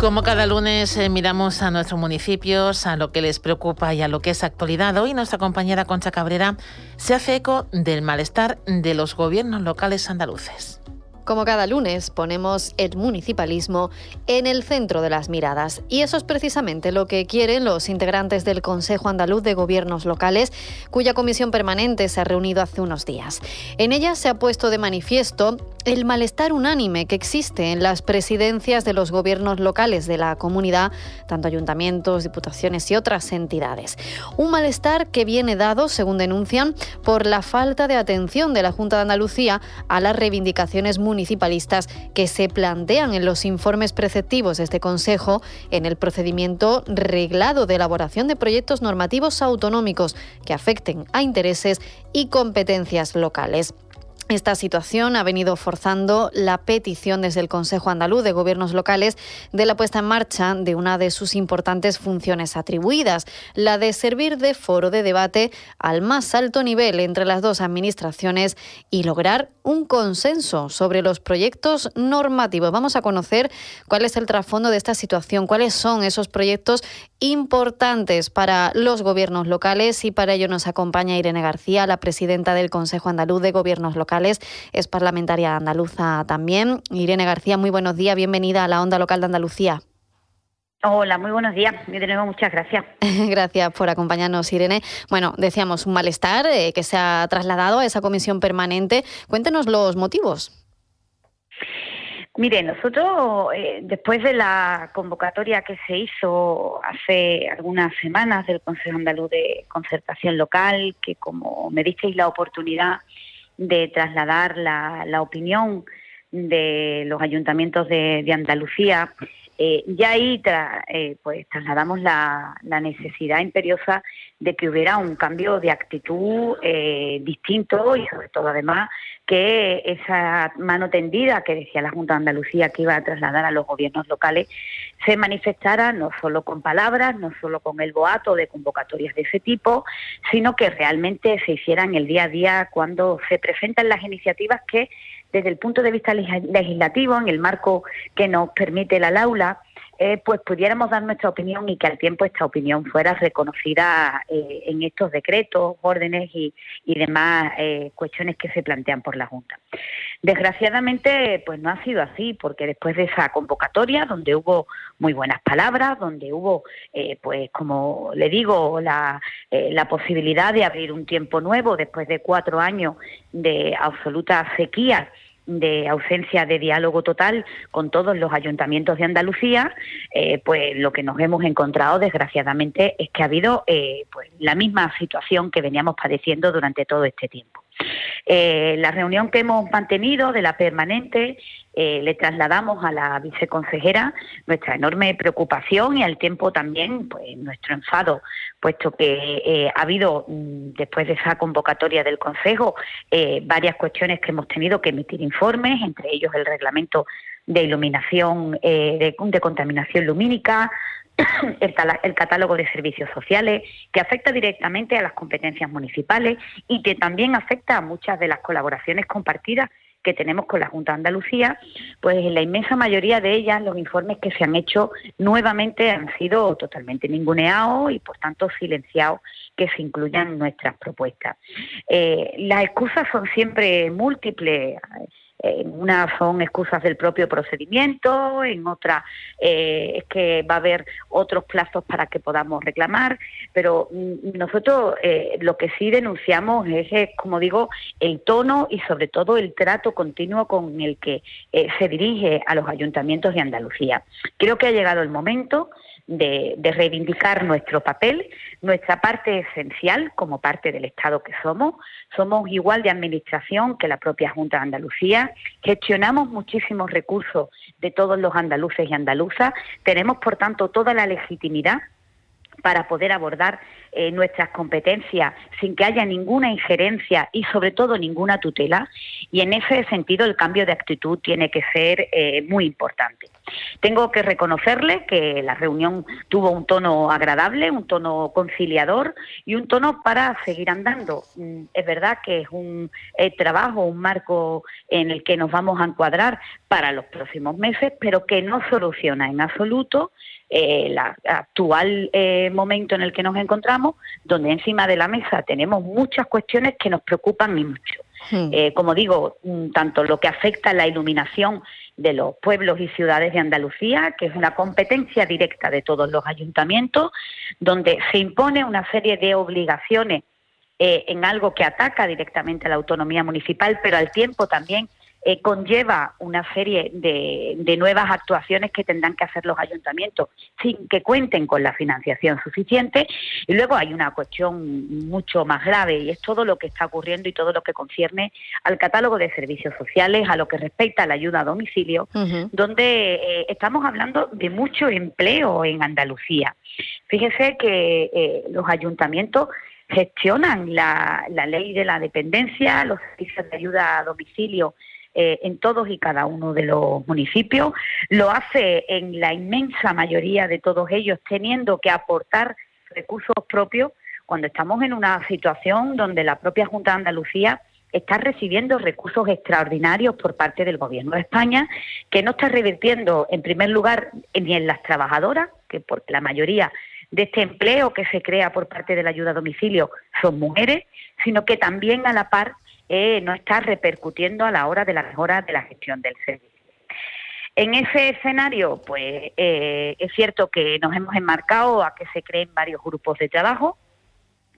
Como cada lunes eh, miramos a nuestros municipios, a lo que les preocupa y a lo que es actualidad, hoy nuestra compañera Concha Cabrera se hace eco del malestar de los gobiernos locales andaluces. Como cada lunes ponemos el municipalismo en el centro de las miradas y eso es precisamente lo que quieren los integrantes del Consejo Andaluz de Gobiernos Locales, cuya comisión permanente se ha reunido hace unos días. En ella se ha puesto de manifiesto el malestar unánime que existe en las presidencias de los gobiernos locales de la comunidad, tanto ayuntamientos, diputaciones y otras entidades. Un malestar que viene dado, según denuncian, por la falta de atención de la Junta de Andalucía a las reivindicaciones municipalistas que se plantean en los informes preceptivos de este Consejo en el procedimiento reglado de elaboración de proyectos normativos autonómicos que afecten a intereses y competencias locales. Esta situación ha venido forzando la petición desde el Consejo Andaluz de Gobiernos Locales de la puesta en marcha de una de sus importantes funciones atribuidas, la de servir de foro de debate al más alto nivel entre las dos administraciones y lograr un consenso sobre los proyectos normativos. Vamos a conocer cuál es el trasfondo de esta situación, cuáles son esos proyectos importantes para los gobiernos locales y para ello nos acompaña Irene García, la presidenta del Consejo Andaluz de Gobiernos Locales es parlamentaria andaluza también. Irene García, muy buenos días, bienvenida a la Onda Local de Andalucía. Hola, muy buenos días. De nuevo, muchas gracias. gracias por acompañarnos, Irene. Bueno, decíamos un malestar eh, que se ha trasladado a esa comisión permanente. Cuéntenos los motivos. Mire, nosotros, eh, después de la convocatoria que se hizo hace algunas semanas del Consejo Andaluz de Concertación Local, que como me disteis la oportunidad de trasladar la, opinión de los ayuntamientos de, Andalucía, eh, ya ahí eh, pues trasladamos la, necesidad imperiosa de que hubiera un cambio de actitud eh, distinto y sobre todo además que esa mano tendida que decía la Junta de Andalucía que iba a trasladar a los gobiernos locales se manifestara no solo con palabras, no solo con el boato de convocatorias de ese tipo, sino que realmente se hicieran el día a día cuando se presentan las iniciativas que desde el punto de vista legislativo, en el marco que nos permite la aula, eh, pues pudiéramos dar nuestra opinión y que al tiempo esta opinión fuera reconocida eh, en estos decretos, órdenes y, demás eh, cuestiones que se plantean por la Junta. Desgraciadamente, pues no ha sido así, porque después de esa convocatoria, donde hubo muy buenas palabras, donde hubo, pues como le digo, la, la posibilidad de abrir un tiempo nuevo después de cuatro años de absoluta sequía, de ausencia de diálogo total con todos los ayuntamientos de Andalucía, eh, pues lo que nos hemos encontrado desgraciadamente es que ha habido eh, pues, la misma situación que veníamos padeciendo durante todo este tiempo. Eh, la reunión que hemos mantenido de la permanente eh, le trasladamos a la viceconsejera nuestra enorme preocupación y al tiempo también pues, nuestro enfado, puesto que eh, ha habido, mm, después de esa convocatoria del Consejo, varias cuestiones que hemos tenido que emitir informes, entre ellos el reglamento de iluminación, de, de contaminación lumínica, el, catálogo de servicios sociales, que afecta directamente a las competencias municipales y que también afecta a muchas de las colaboraciones compartidas que tenemos con la Junta de Andalucía, pues en la inmensa mayoría de ellas los informes que se han hecho nuevamente han sido totalmente ninguneados y por tanto silenciados que se incluyan nuestras propuestas. Eh, las excusas son siempre múltiples. En una son excusas del propio procedimiento, en otra eh, es que va a haber otros plazos para que podamos reclamar, pero mm, nosotros eh, lo que sí denunciamos es, eh, como digo, el tono y sobre todo el trato continuo con el que se dirige a los ayuntamientos de Andalucía. Creo que ha llegado el momento de, reivindicar nuestro papel, nuestra parte esencial como parte del Estado que somos. Somos igual de administración que la propia Junta de Andalucía. Gestionamos muchísimos recursos de todos los andaluces y andaluzas. Tenemos, por tanto, toda la legitimidad para poder abordar eh, nuestras competencias sin que haya ninguna injerencia y sobre todo ninguna tutela. Y en ese sentido el cambio de actitud tiene que ser eh, muy importante. Tengo que reconocerle que la reunión tuvo un tono agradable, un tono conciliador y un tono para seguir andando. Mm, es verdad que es un eh, trabajo, un marco en el que nos vamos a encuadrar para los próximos meses, pero que no soluciona en absoluto eh, actual eh, momento en el que nos encontramos, donde encima de la mesa tenemos muchas cuestiones que nos preocupan y mucho. Hmm. Eh, como digo, mm, tanto lo que afecta a la iluminación de los pueblos y ciudades de Andalucía, que es una competencia directa de todos los ayuntamientos, donde se impone una serie de obligaciones en algo que ataca directamente a la autonomía municipal, pero al tiempo también eh, conlleva una serie de, nuevas actuaciones que tendrán que hacer los ayuntamientos sin que cuenten con la financiación suficiente. Y luego hay una cuestión mucho más grave y es todo lo que está ocurriendo y todo lo que concierne al catálogo de servicios sociales, a lo que respecta a la ayuda a domicilio, donde eh, estamos hablando de mucho empleo en Andalucía. Fíjese que eh, los ayuntamientos gestionan la, la ley de la dependencia, los servicios de ayuda a domicilio eh, en todos y cada uno de los municipios. Lo hace en la inmensa mayoría de todos ellos teniendo que aportar recursos propios cuando estamos en una situación donde la propia Junta de Andalucía está recibiendo recursos extraordinarios por parte del Gobierno de España, que no está revirtiendo, en primer lugar, ni en las trabajadoras, que porque la mayoría de este empleo que se crea por parte de la ayuda a domicilio son mujeres, sino que también a la par eh, no está repercutiendo a la hora de la mejora de la gestión del servicio. En ese escenario, pues eh, es cierto que nos hemos enmarcado a que se creen varios grupos de trabajo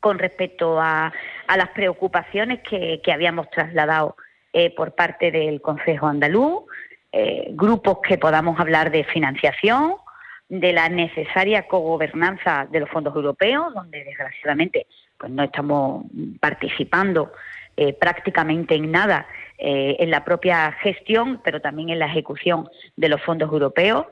con respecto a, las preocupaciones que, habíamos trasladado eh, por parte del Consejo Andaluz, grupos que podamos hablar de financiación, de la necesaria cogobernanza de los fondos europeos, donde desgraciadamente pues no estamos participando eh, prácticamente en nada eh, en la propia gestión, pero también en la ejecución de los fondos europeos.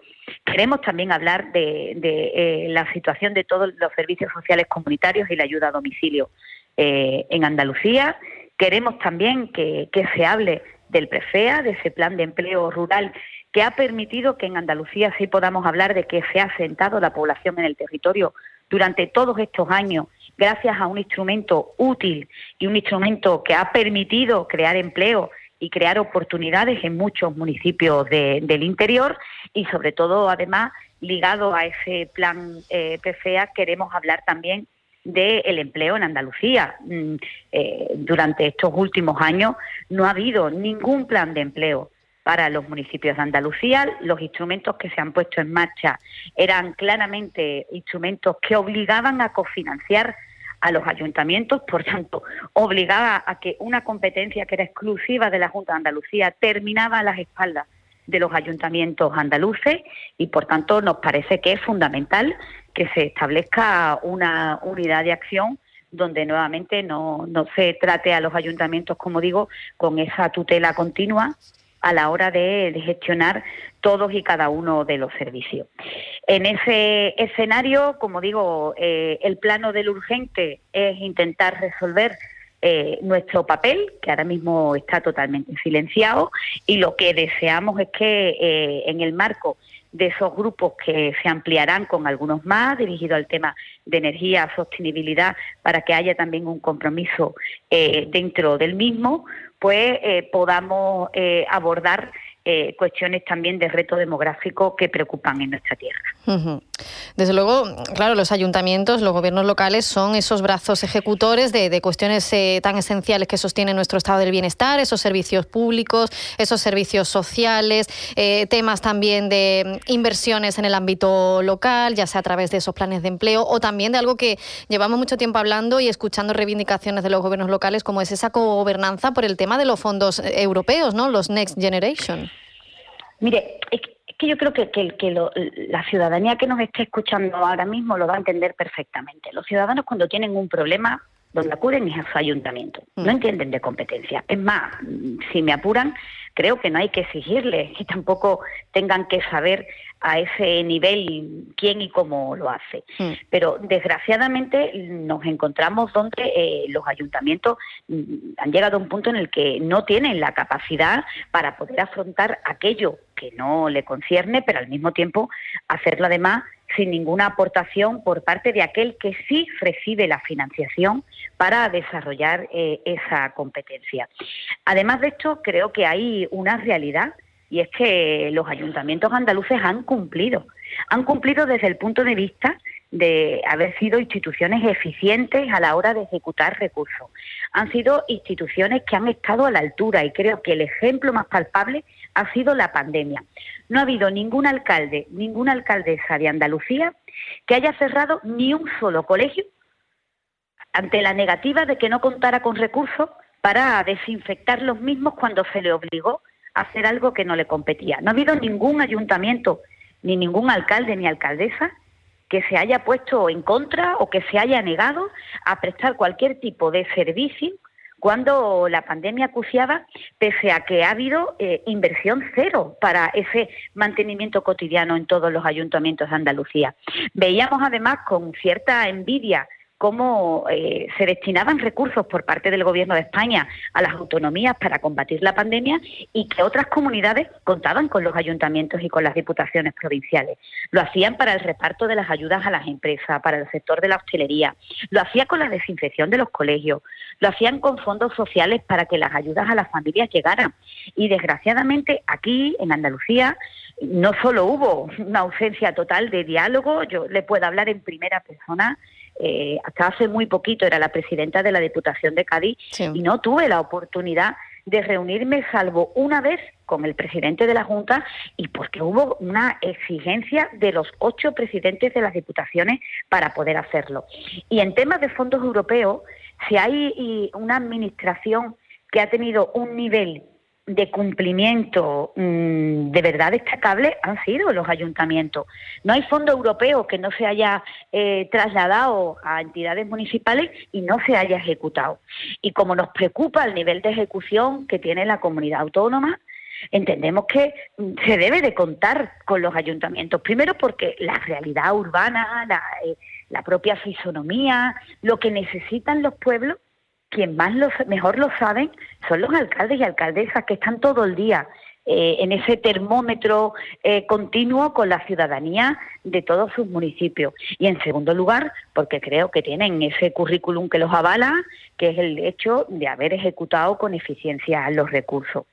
Queremos también hablar de, eh, la situación de todos los servicios sociales comunitarios y la ayuda a domicilio en Andalucía. Queremos también que, que se hable del PREFEA, de ese plan de empleo rural que ha permitido que en Andalucía sí podamos hablar de que se ha asentado la población en el territorio durante todos estos años gracias a un instrumento útil y un instrumento que ha permitido crear empleo y crear oportunidades en muchos municipios del interior y sobre todo además ligado a ese plan eh, PFEA queremos hablar también del empleo en Andalucía. Mm, eh, durante estos últimos años no ha habido ningún plan de empleo para los municipios de Andalucía. Los instrumentos que se han puesto en marcha eran claramente instrumentos que obligaban a cofinanciar a los ayuntamientos, por tanto, obligaba a que una competencia que era exclusiva de la Junta de Andalucía terminaba a las espaldas de los ayuntamientos andaluces y, por tanto, nos parece que es fundamental que se establezca una unidad de acción donde nuevamente no, no se trate a los ayuntamientos, como digo, con esa tutela continua a la hora de, gestionar todos y cada uno de los servicios. En ese escenario, como digo, eh, el plano del urgente es intentar resolver eh, nuestro papel, que ahora mismo está totalmente silenciado, y lo que deseamos es que eh, en el marco de esos grupos que se ampliarán con algunos más, dirigidos al tema de energía, sostenibilidad, para que haya también un compromiso dentro del mismo, pues podamos abordar eh, cuestiones también de reto demográfico que preocupan en nuestra tierra. Desde luego, claro, los ayuntamientos, los gobiernos locales son esos brazos ejecutores de, cuestiones eh, tan esenciales que sostienen nuestro estado del bienestar, esos servicios públicos, esos servicios sociales, eh, temas también de inversiones en el ámbito local, ya sea a través de esos planes de empleo o también de algo que llevamos mucho tiempo hablando y escuchando reivindicaciones de los gobiernos locales, como es esa gobernanza por el tema de los fondos europeos, ¿no? Los Next Generation. Mire, que yo creo que, la ciudadanía que nos está escuchando ahora mismo lo va a entender perfectamente. Los ciudadanos cuando tienen un problema, donde acuden es a su ayuntamiento. No mm. entienden de competencia. Es más, si me apuran, creo que no hay que exigirles que tampoco tengan que saber a ese nivel quién y cómo lo hace. Mm. Pero desgraciadamente nos encontramos donde eh, los ayuntamientos mm, han llegado a un punto en el que no tienen la capacidad para poder afrontar aquello que no le concierne, pero al mismo tiempo hacerlo además sin ninguna aportación por parte de aquel que sí recibe la financiación para desarrollar eh, esa competencia. Además de esto, creo que hay una realidad y es que los ayuntamientos andaluces han cumplido. Han cumplido desde el punto de vista de haber sido instituciones eficientes a la hora de ejecutar recursos. Han sido instituciones que han estado a la altura y creo que el ejemplo más palpable ha sido la pandemia. No ha habido ningún alcalde, ninguna alcaldesa de Andalucía que haya cerrado ni un solo colegio ante la negativa de que no contara con recursos para desinfectar los mismos cuando se le obligó a hacer algo que no le competía. No ha habido ningún ayuntamiento, ni ningún alcalde ni alcaldesa que se haya puesto en contra o que se haya negado a prestar cualquier tipo de servicio cuando la pandemia acuciaba, pese a que ha habido eh, inversión cero para ese mantenimiento cotidiano en todos los ayuntamientos de Andalucía. Veíamos además con cierta envidia cómo eh, se destinaban recursos por parte del Gobierno de España a las autonomías para combatir la pandemia y que otras comunidades contaban con los ayuntamientos y con las diputaciones provinciales. Lo hacían para el reparto de las ayudas a las empresas, para el sector de la hostelería, lo hacía con la desinfección de los colegios, lo hacían con fondos sociales para que las ayudas a las familias llegaran. Y desgraciadamente aquí en Andalucía no solo hubo una ausencia total de diálogo, yo le puedo hablar en primera persona, eh, hasta hace muy poquito era la presidenta de la Diputación de Cádiz y no tuve la oportunidad de reunirme salvo una vez con el presidente de la Junta y porque hubo una exigencia de los ocho presidentes de las diputaciones para poder hacerlo. Y en temas de fondos europeos, si hay una administración que ha tenido un nivel de cumplimiento mm, de verdad destacable han sido los ayuntamientos. No hay fondo europeo que no se haya eh, trasladado a entidades municipales y no se haya ejecutado. Y como nos preocupa el nivel de ejecución que tiene la comunidad autónoma, entendemos que mm, se debe de contar con los ayuntamientos. Primero porque la realidad urbana, la, eh, la propia fisonomía, lo que necesitan los pueblos quien más lo, mejor lo saben son los alcaldes y alcaldesas que están todo el día eh, en ese termómetro eh, continuo con la ciudadanía de todos sus municipios. Y en segundo lugar, porque creo que tienen ese currículum que los avala, que es el hecho de haber ejecutado con eficiencia los recursos.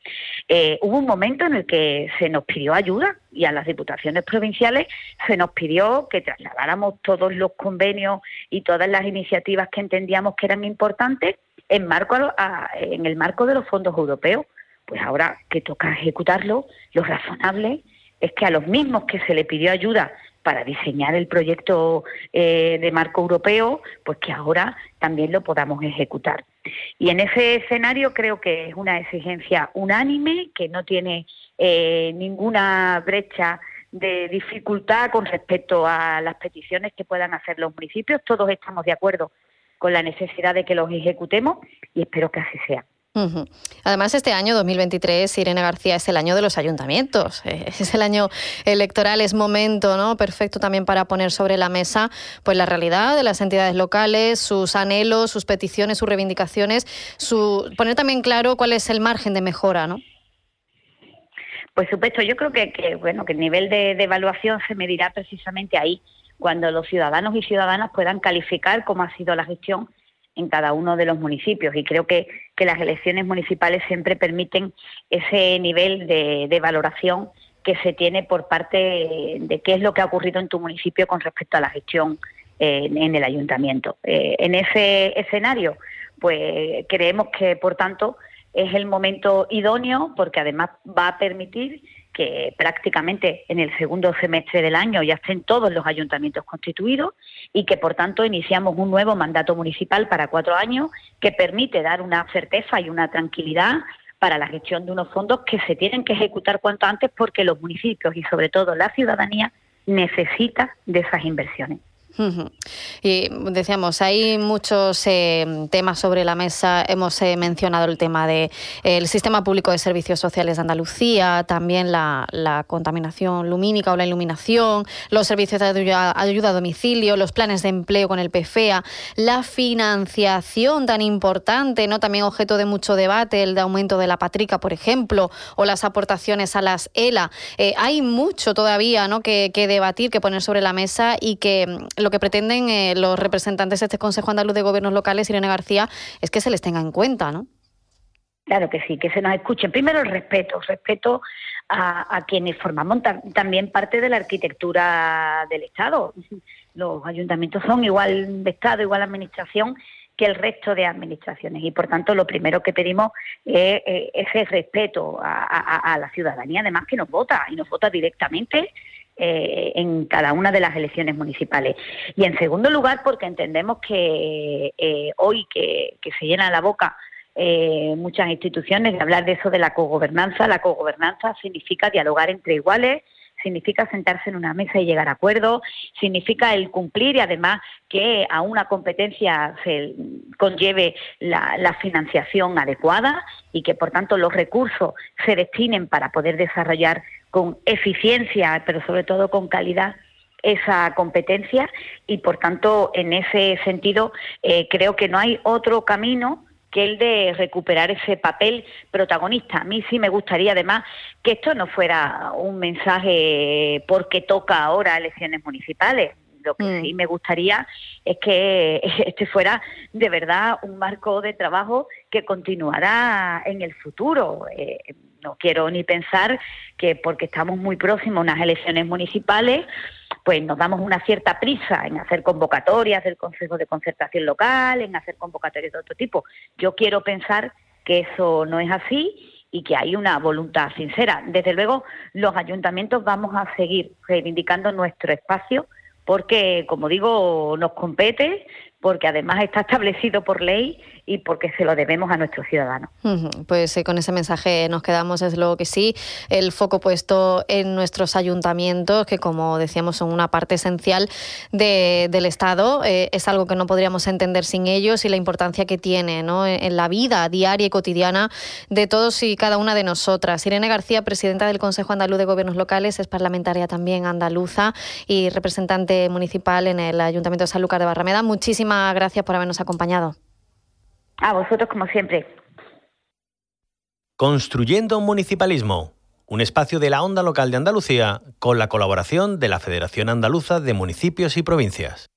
Eh, hubo un momento en el que se nos pidió ayuda y a las diputaciones provinciales se nos pidió que trasladáramos todos los convenios y todas las iniciativas que entendíamos que eran importantes en, marco en el marco de los fondos europeos pues ahora que toca ejecutarlo, lo razonable es que a los mismos que se le pidió ayuda para diseñar el proyecto eh, de marco europeo, pues que ahora también lo podamos ejecutar. Y en ese escenario creo que es una exigencia unánime, que no tiene eh, ninguna brecha de dificultad con respecto a las peticiones que puedan hacer los municipios. Todos estamos de acuerdo con la necesidad de que los ejecutemos y espero que así sea. Además, este año 2023, Irene García, es el año de los ayuntamientos. Es el año electoral, es momento ¿no? perfecto también para poner sobre la mesa pues, la realidad de las entidades locales, sus anhelos, sus peticiones, sus reivindicaciones, su... poner también claro cuál es el margen de mejora, ¿no? Pues supuesto, yo creo que, bueno, que el nivel de evaluación se medirá precisamente ahí, cuando los ciudadanos y ciudadanas puedan calificar cómo ha sido la gestión en cada uno de los municipios y creo que, las elecciones municipales siempre permiten ese nivel de, valoración que se tiene por parte de qué es lo que ha ocurrido en tu municipio con respecto a la gestión eh, en el ayuntamiento. Eh, en ese escenario, pues creemos que, por tanto, es el momento idóneo porque además va a permitir que prácticamente en el segundo semestre del año ya estén todos los ayuntamientos constituidos y que por tanto iniciamos un nuevo mandato municipal para cuatro años que permite dar una certeza y una tranquilidad para la gestión de unos fondos que se tienen que ejecutar cuanto antes porque los municipios y sobre todo la ciudadanía necesita de esas inversiones. Y decíamos, hay muchos eh, temas sobre la mesa. Hemos eh, mencionado el tema del de, sistema público de servicios sociales de Andalucía, también la, contaminación lumínica o la iluminación, los servicios de ayuda, a domicilio, los planes de empleo con el PFEA, la financiación tan importante, no también objeto de mucho debate, el de aumento de la patrica, por ejemplo, o las aportaciones a las ELA. Eh, hay mucho todavía ¿no? que debatir, que poner sobre la mesa y que lo que pretenden eh, los representantes de este Consejo Andaluz de Gobiernos Locales, Irene García, es que se les tenga en cuenta, ¿no? Claro que sí, que se nos escuchen. Primero el respeto, respeto a, quienes formamos también parte de la arquitectura del Estado. Los ayuntamientos son igual de Estado, igual administración que el resto de administraciones y por tanto lo primero que pedimos es, eh, ese respeto a, la ciudadanía, además que nos vota y nos vota directamente eh, en cada una de las elecciones municipales. Y en segundo lugar, porque entendemos que eh, hoy que, se llena la boca eh, muchas instituciones de hablar de eso de la cogobernanza, la cogobernanza significa dialogar entre iguales, significa sentarse en una mesa y llegar a acuerdos, significa el cumplir y además que a una competencia se conlleve la, la, financiación adecuada y que por tanto los recursos se destinen para poder desarrollar con eficiencia, pero sobre todo con calidad esa competencia y por tanto en ese sentido eh, creo que no hay otro camino que el de recuperar ese papel protagonista. A mí sí me gustaría además que esto no fuera un mensaje porque toca ahora elecciones municipales. Lo que mm. sí me gustaría es que este fuera de verdad un marco de trabajo que continuará en el futuro. Eh, no quiero ni pensar que porque estamos muy próximos a unas elecciones municipales, pues nos damos una cierta prisa en hacer convocatorias del Consejo de Concertación Local, en hacer convocatorias de otro tipo. Yo quiero pensar que eso no es así y que hay una voluntad sincera. Desde luego, los ayuntamientos vamos a seguir reivindicando nuestro espacio porque, como digo, nos compete, porque además está establecido por ley y porque se lo debemos a nuestros ciudadanos. Pues con ese mensaje nos quedamos, es lo que sí, el foco puesto en nuestros ayuntamientos, que como decíamos son una parte esencial del Estado, eh, es algo que no podríamos entender sin ellos y la importancia que tiene en la vida diaria y cotidiana de todos y cada una de nosotras. Irene García, presidenta del Consejo Andaluz de Gobiernos Locales, es parlamentaria también andaluza y representante municipal en el Ayuntamiento de Sanlúcar de Barrameda. Muchísimas gracias por habernos acompañado. A vosotros como siempre. Construyendo un municipalismo un espacio de la Onda Local de Andalucía con la colaboración de la Federación Andaluza de Municipios y Provincias.